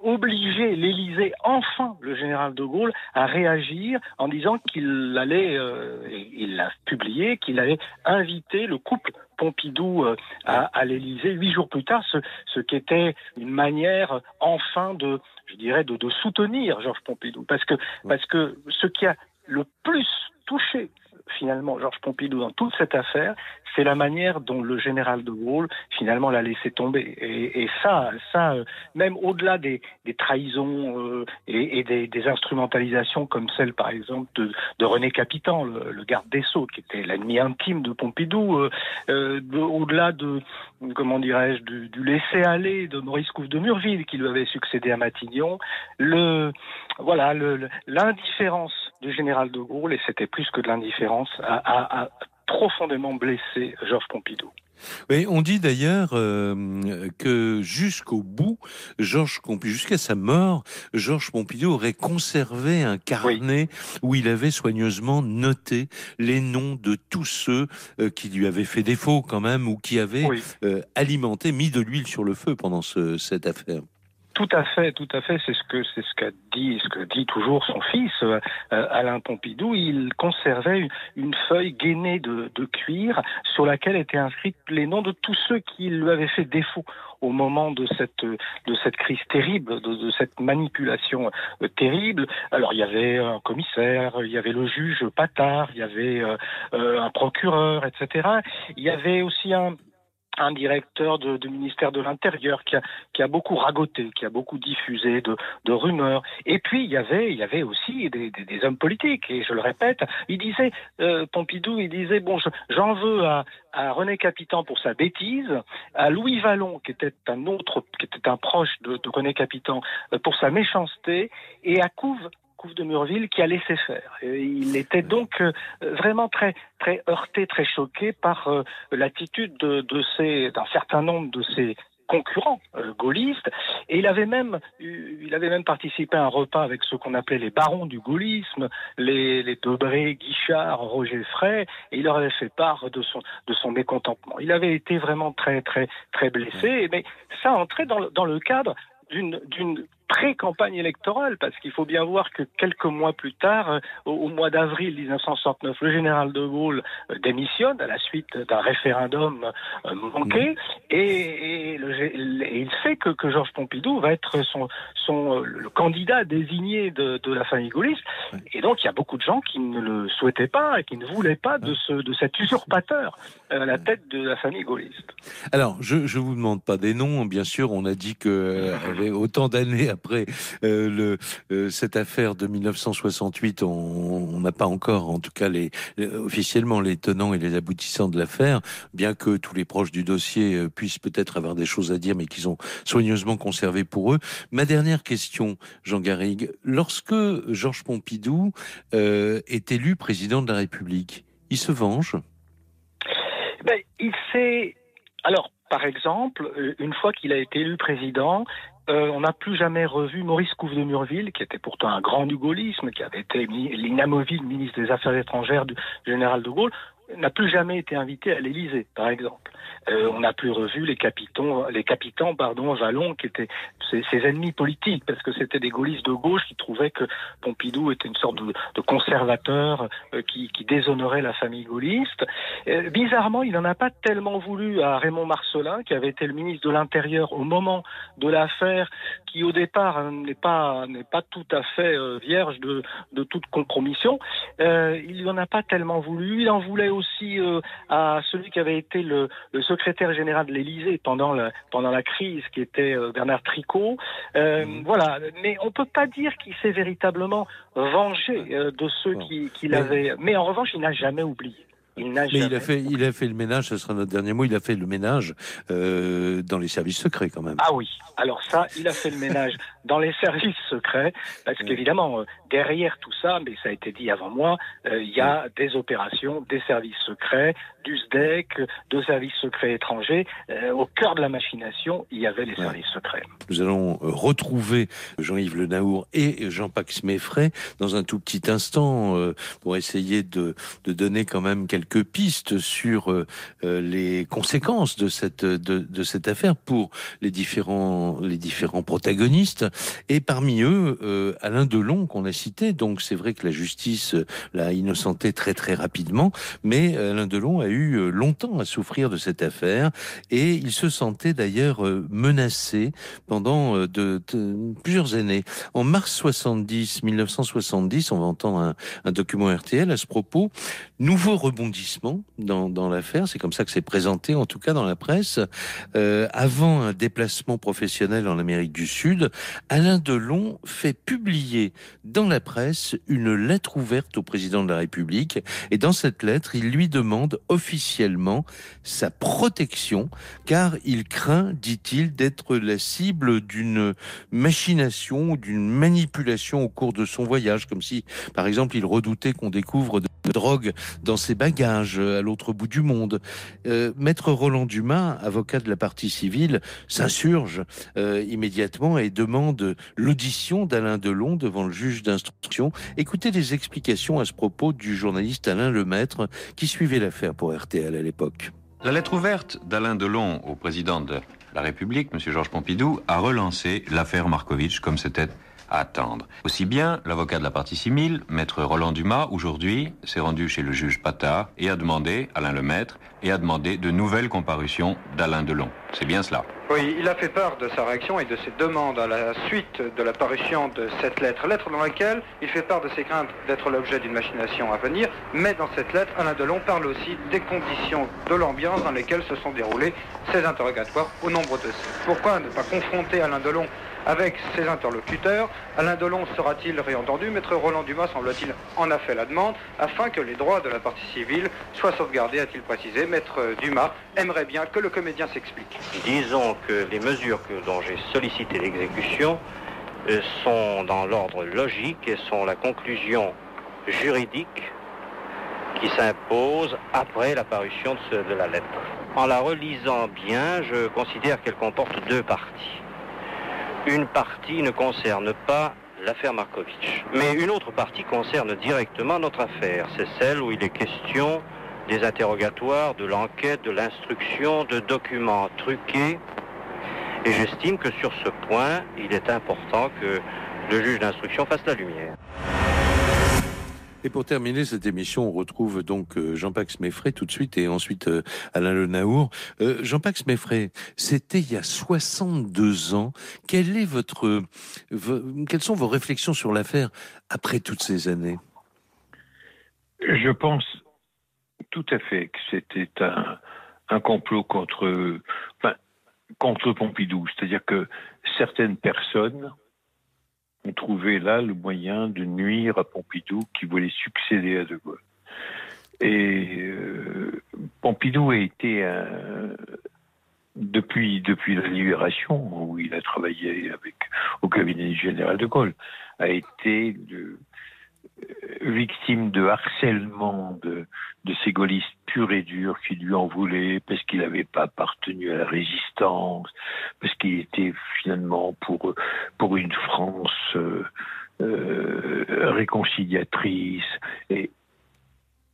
obligé l'Élysée, enfin le général de Gaulle, à réagir en disant qu'il allait euh, il l'a publié, qu'il avait invité le couple Pompidou euh, à, à l'Élysée huit jours plus tard, ce, qui était une manière enfin de, je dirais, de, de soutenir Georges Pompidou, parce que parce que ce qui a le plus touché finalement Georges Pompidou dans toute cette affaire, c'est la manière dont le général de Gaulle finalement l'a laissé tomber. Et, ça, ça, euh, même au-delà des, trahisons euh, et, des, instrumentalisations comme celle, par exemple, de, René Capitan, le, garde des Sceaux, qui était l'ennemi intime de Pompidou, euh, au-delà de, comment dirais-je, du, laisser-aller de Maurice Couve de Murville, qui lui avait succédé à Matignon, voilà, l'indifférence du général de Gaulle, et c'était plus que de l'indifférence, a, profondément blessé Georges Pompidou. Oui, on dit d'ailleurs euh, que jusqu'au bout, Georges Pompidou, jusqu'à sa mort, Georges Pompidou aurait conservé un carnet où il avait soigneusement noté les noms de tous ceux euh, qui lui avaient fait défaut quand même ou qui avaient euh, alimenté, mis de l'huile sur le feu pendant cette affaire. Tout à fait, tout à. C'est ce que c'est ce qu'a dit, ce que dit toujours son fils euh, euh, Alain Pompidou. Il conservait une, feuille gainée de, cuir sur laquelle étaient inscrits les noms de tous ceux qui lui avaient fait défaut au moment de cette crise terrible, de, cette manipulation euh, terrible. Alors il y avait un commissaire, il y avait le juge Patard, il y avait un procureur, etc. Il y avait aussi un un directeur de, ministère de l'Intérieur qui a, beaucoup ragoté, qui a beaucoup diffusé de, de rumeurs. Et puis il y avait, aussi des, hommes politiques. Et je le répète, il disait, euh, Pompidou, il disait bon, j'en veux à, à René Capitan pour sa bêtise, à Louis Vallon qui était un autre, qui était un proche de, de René Capitan euh, pour sa méchanceté, et à Couve Couve de Murville qui a laissé faire. il était donc euh, vraiment très très heurté, très choqué par euh, l'attitude de, de d'un certain nombre de ses concurrents euh, gaullistes. Et il avait même il avait même participé à un repas avec ce qu'on appelait les barons du gaullisme les, les Debré, Guichard, Roger Frey et il leur avait fait part de son de son mécontentement. Il avait été vraiment très très très blessé mais ça entrait dans dans le cadre d'une d'une pré-campagne électorale, parce qu'il faut bien voir que quelques mois plus tard, euh, au, mois d'avril 1969, le général de Gaulle euh, démissionne à la suite d'un référendum euh, manqué, et, il sait que, Georges Pompidou va être son, son, le candidat désigné de, la famille gaulliste, et donc il y a beaucoup de gens qui ne le souhaitaient pas et qui ne voulaient pas de, ce, de cet usurpateur à la tête de la famille gaulliste. Alors, je ne vous demande pas des noms, bien sûr, on a dit que avait autant d'années après euh, euh, cette affaire de 1968, on n'a pas encore, en tout cas les, officiellement, les tenants et les aboutissants de l'affaire, bien que tous les proches du dossier euh, puissent peut-être avoir des choses à dire, mais qu'ils ont soigneusement conservé pour eux. Ma dernière question, Jean Garrigue, lorsque Georges Pompidou est élu président de la République, il se venge? Ben, Il s'est... Alors, par exemple, une fois qu'il a été élu président, euh, on n'a plus jamais revu Maurice Couve de Murville, qui était pourtant un grand du gaullisme, qui avait été l'inamovible ministre des Affaires étrangères du général de Gaulle, n'a plus jamais été invité à l'Élysée, par exemple. Euh, on n'a plus revu les capitans, les capitans, pardon, Vallon, qui étaient ses, ennemis politiques, parce que c'était des gaullistes de gauche qui trouvaient que Pompidou était une sorte de, conservateur euh, qui, qui, déshonorait la famille gaulliste. Euh, bizarrement, il n'en a pas tellement voulu à Raymond Marcelin, qui avait été le ministre de l'Intérieur au moment de l'affaire affaire qui au départ hein, n'est pas tout à fait vierge de, de toute compromission. Il n'en a pas tellement voulu. Il en voulait aussi euh, à celui qui avait été le, le secrétaire général de l'Élysée pendant la pendant la crise, qui était euh, Bernard Tricot. Euh, Mhm. Voilà, mais on peut pas dire qu'il s'est véritablement vengé de ceux qui, qui l'avaient. Mais en revanche, il n'a jamais oublié. Il Mais il a fait, il a fait le ménage. Ce sera notre dernier mot. Il a fait le ménage euh, dans les services secrets quand même. Ah oui, alors ça, il a fait le ménage dans les services secrets, parce qu'évidemment, euh, derrière tout ça, mais ça a été dit avant moi, euh, il y a des opérations, des services secrets, du SDEC, de services secrets étrangers. Euh, au cœur de la machination, il y avait les services secrets. Nous allons retrouver Jean-Yves Le Naour et Jean-Pax Méfray dans un tout petit instant pour essayer de, de donner quand même quelques pistes sur les conséquences de cette, de, de cette affaire pour les différents, les différents protagonistes. Et parmi eux, euh, Alain Delon qu'on a cité. Donc c'est vrai que la justice euh, l'a innocenté très très rapidement, mais Alain Delon a eu euh, longtemps à souffrir de cette affaire et il se sentait d'ailleurs euh, menacé pendant euh, de, plusieurs années. En mars 70, 1970, on va entendre un, un document RTL à ce propos. Nouveau rebondissement dans, dans l'affaire, c'est comme ça que c'est présenté en tout cas dans la presse. Euh, avant un déplacement professionnel en Amérique du Sud, Alain Delon fait publier dans la presse une lettre ouverte au président de la République et dans cette lettre, il lui demande officiellement sa protection car il craint, dit-il, d'être la cible d'une machination ou d'une manipulation au cours de son voyage, comme si, par exemple, il redoutait qu'on découvre de de drogue dans ses bagages à l'autre bout du monde. Euh, Maître Roland Dumas, avocat de la partie civile, s'insurge euh, immédiatement et demande l'audition d'Alain Delon devant le juge d'instruction. Écoutez les explications à ce propos du journaliste Alain Lemaître qui suivait l'affaire pour RTL à l'époque. La lettre ouverte d'Alain Delon au président de la République, M. Georges Pompidou, a relancé l'affaire Markovitch comme c'était attendre. Aussi bien, l'avocat de la partie civile, maître Roland Dumas, aujourd'hui, s'est rendu chez le juge Patard et a demandé, Alain Lemaître, et a demandé de nouvelles comparutions d'Alain Delon. C'est bien cela. Oui, il a fait part de sa réaction et de ses demandes à la suite de la parution de cette lettre. Lettre dans laquelle il fait part de ses craintes d'être l'objet d'une machination à venir, mais dans cette lettre, Alain Delon parle aussi des conditions de l'ambiance dans lesquelles se sont déroulés ces interrogatoires au nombre de sept. Pourquoi ne pas confronter Alain Delon avec ses interlocuteurs Alain Delon sera-t-il réentendu? Maître Roland Dumas, semble-t-il, en a fait la demande afin que les droits de la partie civile soient sauvegardés, a-t-il précisé. Maître Dumas aimerait bien que le comédien s'explique. Disons que les mesures dont j'ai sollicité l'exécution euh, sont dans l'ordre logique et sont la conclusion juridique qui s'impose après la parution de, ce- de la lettre. En la relisant bien, je considère qu'elle comporte deux parties. Une partie ne concerne pas l'affaire Markovitch, mais une autre partie concerne directement notre affaire. C'est celle où il est question des interrogatoires, de l'enquête, de l'instruction, de documents truqués. Et j'estime que sur ce point, il est important que le juge d'instruction fasse la lumière. Et pour terminer cette émission, on retrouve donc euh, Jean-Pax Méfray tout de suite et ensuite euh, Alain Le Naour. Euh, Jean-Pax Méfray, c'était il y a 62 ans. Quelles sont vos réflexions sur l'affaire après toutes ces années? Je pense tout à fait que c'était un, complot contre, contre Pompidou. C'est-à-dire que certaines personnes ont trouvé là le moyen de nuire à Pompidou qui voulait succéder à De Gaulle. Et euh, Pompidou a été un- depuis depuis la libération où il a travaillé avec au cabinet du général de Gaulle a été euh, victime de harcèlement de, de ces gaullistes purs et durs qui lui en voulaient parce qu'il n'avait pas appartenu à la résistance, parce qu'il était finalement pour, pour une France euh, euh, réconciliatrice. Et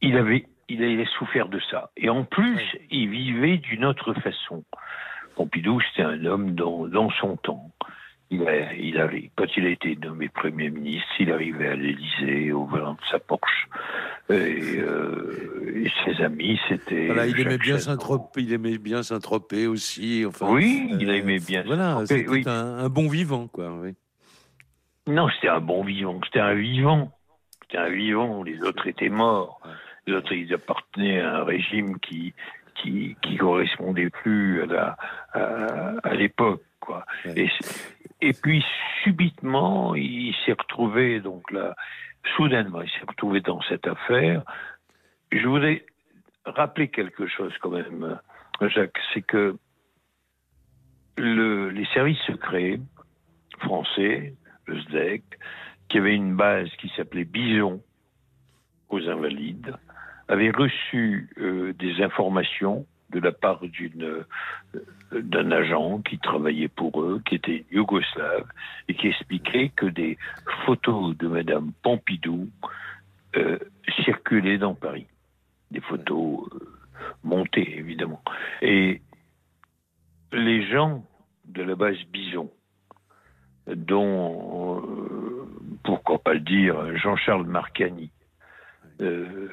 il avait, il avait souffert de ça. Et en plus, il vivait d'une autre façon. Pompidou, c'était un homme dans, dans son temps. Il, a- il avait, quand il a été nommé Premier ministre, il arrivait à l'Élysée au volant de sa Porsche. Et, euh, et ses amis, c'était. Voilà, il aimait bien il aimait bien Saint-Tropez aussi. Enfin, Oui, il euh, aimait bien Voilà, c'était oui. un, un bon vivant, quoi. Oui. Non, c'était un bon vivant, c'était un vivant. C'était un vivant, les autres étaient morts. Les autres, ils appartenaient à un régime qui qui, qui correspondait plus à l'époque, quoi. Et, puis subitement, il s'est retrouvé donc là, soudainement, il s'est retrouvé dans cette affaire. Je voudrais rappeler quelque chose quand même, Jacques, c'est que le, les services secrets français, le SDEC, qui avait une base qui s'appelait Bison aux Invalides, avait reçu euh, des informations de la part d'une d'un agent qui travaillait pour eux, qui était yougoslave, et qui expliquait que des photos de Madame Pompidou euh, circulaient dans Paris. Des photos euh, montées, évidemment. Et les gens de la base Bison, dont, euh, pourquoi pas le dire, Jean-Charles Marcani, euh,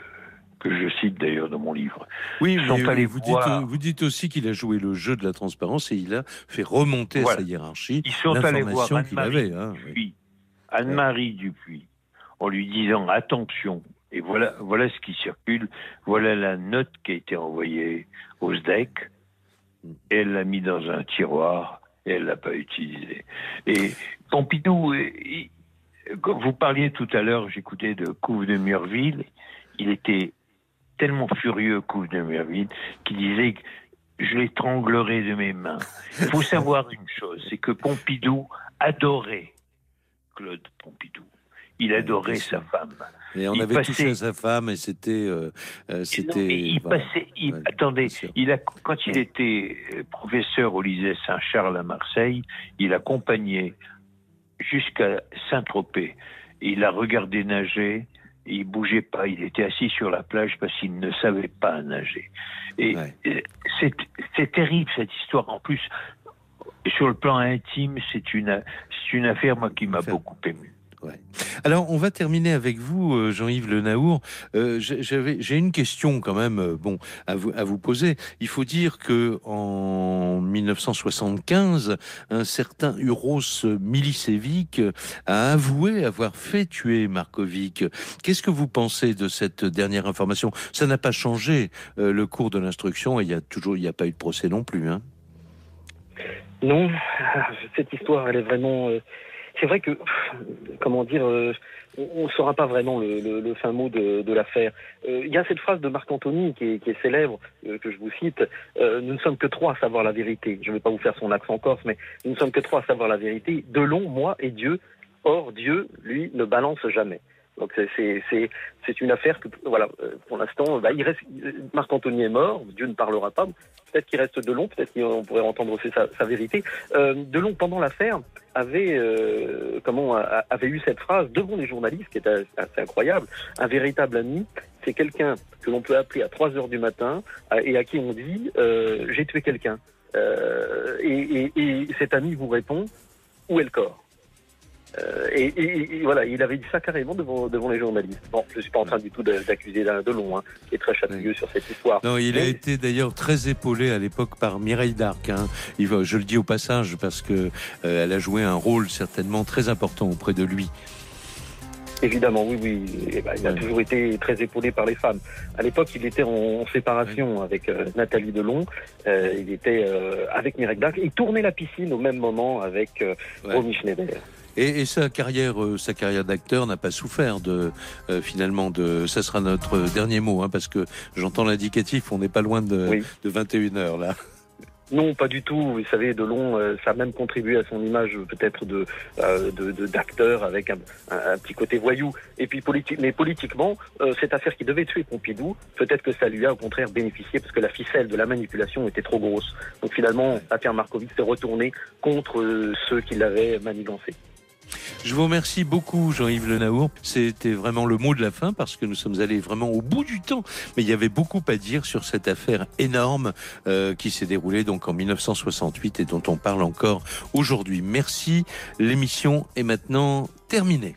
que je cite d'ailleurs dans mon livre, Oui, mais vous dites, voir. vous dites aussi qu'il a joué le jeu de la transparence et il a fait remonter à sa hiérarchie Ils sont allés voir l'information qu'il Anne-Marie avait. hein, oui. Dupuis, Anne-Marie Dupuis, en lui disant attention, et voilà, voilà ce qui circule, voilà la note qui a été envoyée au SDEC, et elle l'a mis dans un tiroir, et elle l'a pas utilisé. Et Pompidou, euh, quand vous parliez tout à l'heure, j'écoutais de Couve de Murville, il était tellement furieux, Couve de Murville, qu'il disait que je l'étranglerai de mes mains. Il faut savoir une chose, c'est que Pompidou adorait Claude Pompidou. Il adorait sa femme. Et on Il avait passait- touché à sa femme et c'était. euh, euh, c'était il voilà. passait, il- attendez, il a, quand il était euh, professeur au lycée Saint-Charles à Marseille, il accompagnait jusqu'à Saint-Tropez. Il a regardé nager, il bougeait pas, il était assis sur la plage parce qu'il ne savait pas nager. Et c'est c'est terrible cette histoire. En plus, sur le plan intime, c'est une, c'est une affaire moi qui m'a beaucoup ému. Alors, on va terminer avec vous, euh, Jean-Yves Le Naour. Euh, j'ai- une question quand même, euh, bon, à vous, à vous poser. Il faut dire que en 1975, un certain Uros Milicevic a avoué avoir fait tuer Markovic. Qu'est-ce que vous pensez de cette dernière information? Ça n'a pas changé euh, le cours de l'instruction et il y a toujours, n'y a pas eu de procès non plus. Hein? Non, cette histoire, elle est vraiment. euh, c'est vrai que, comment dire, euh, on ne saura pas vraiment le, le- fin mot de, l'affaire. Euh, Il y a cette phrase de Marc Antony qui est, célèbre, euh, que je vous cite Nous ne sommes que trois à savoir la vérité. Je ne vais pas vous faire son accent corse, mais nous ne sommes que trois à savoir la vérité. Delon, moi et Dieu. Or, Dieu, lui, ne balance jamais. Donc c'est- une affaire que voilà euh, pour l'instant bah, il reste Marc Anthony est mort Dieu ne parlera pas. Peut-être qu'il reste Delon peut-être qu'on pourrait entendre sa, sa vérité. Euh, Delon pendant l'affaire avait euh, comment avait eu cette phrase devant les journalistes qui est assez incroyable. Un véritable ami c'est quelqu'un que l'on peut appeler à 3 heures du matin et à qui on dit euh, j'ai tué quelqu'un. Et, et- et cet ami vous répond où est le corps? Euh, et, et- et voilà, il avait dit ça carrément devant, devant les journalistes. Bon, je suis pas en train du tout de- d'accuser d'un Delon, hein, qui est très chatouilleux sur cette histoire. Non, il a été d'ailleurs très épaulé à l'époque par Mireille d'Arc. hein. Il va- je le dis au passage parce que euh, elle a joué un rôle certainement très important auprès de lui. Évidemment, oui, oui. Eh ben, il a toujours été très épaulé par les femmes. À l'époque, il était en, séparation avec euh, Nathalie Delon. Euh, il était euh, avec Mireille Darc. Il tournait la piscine au même moment avec Romy Schneider. Et, et sa carrière, euh, sa carrière d'acteur n'a pas souffert de euh, finalement de. Ça sera notre dernier mot, hein, parce que j'entends l'indicatif. On n'est pas loin de, de 21 heures là. Non, pas du tout. Vous savez, Delon, euh, ça a même contribué à son image peut-être de euh, de- de- d'acteur avec un, un- un petit côté voyou. Et puis mais politiquement, euh, cette affaire qui devait tuer Pompidou, peut-être que ça lui a au contraire bénéficié parce que la ficelle de la manipulation était trop grosse. Donc finalement, l'affaire Markovic s'est retournée contre ceux qui l'avaient manigancé. Je vous remercie beaucoup, Jean-Yves Le Naour. C'était vraiment le mot de la fin parce que nous sommes allés vraiment au bout du temps. Mais il y avait beaucoup à dire sur cette affaire énorme euh, qui s'est déroulée donc en 1968 et dont on parle encore aujourd'hui. Merci. L'émission est maintenant terminée.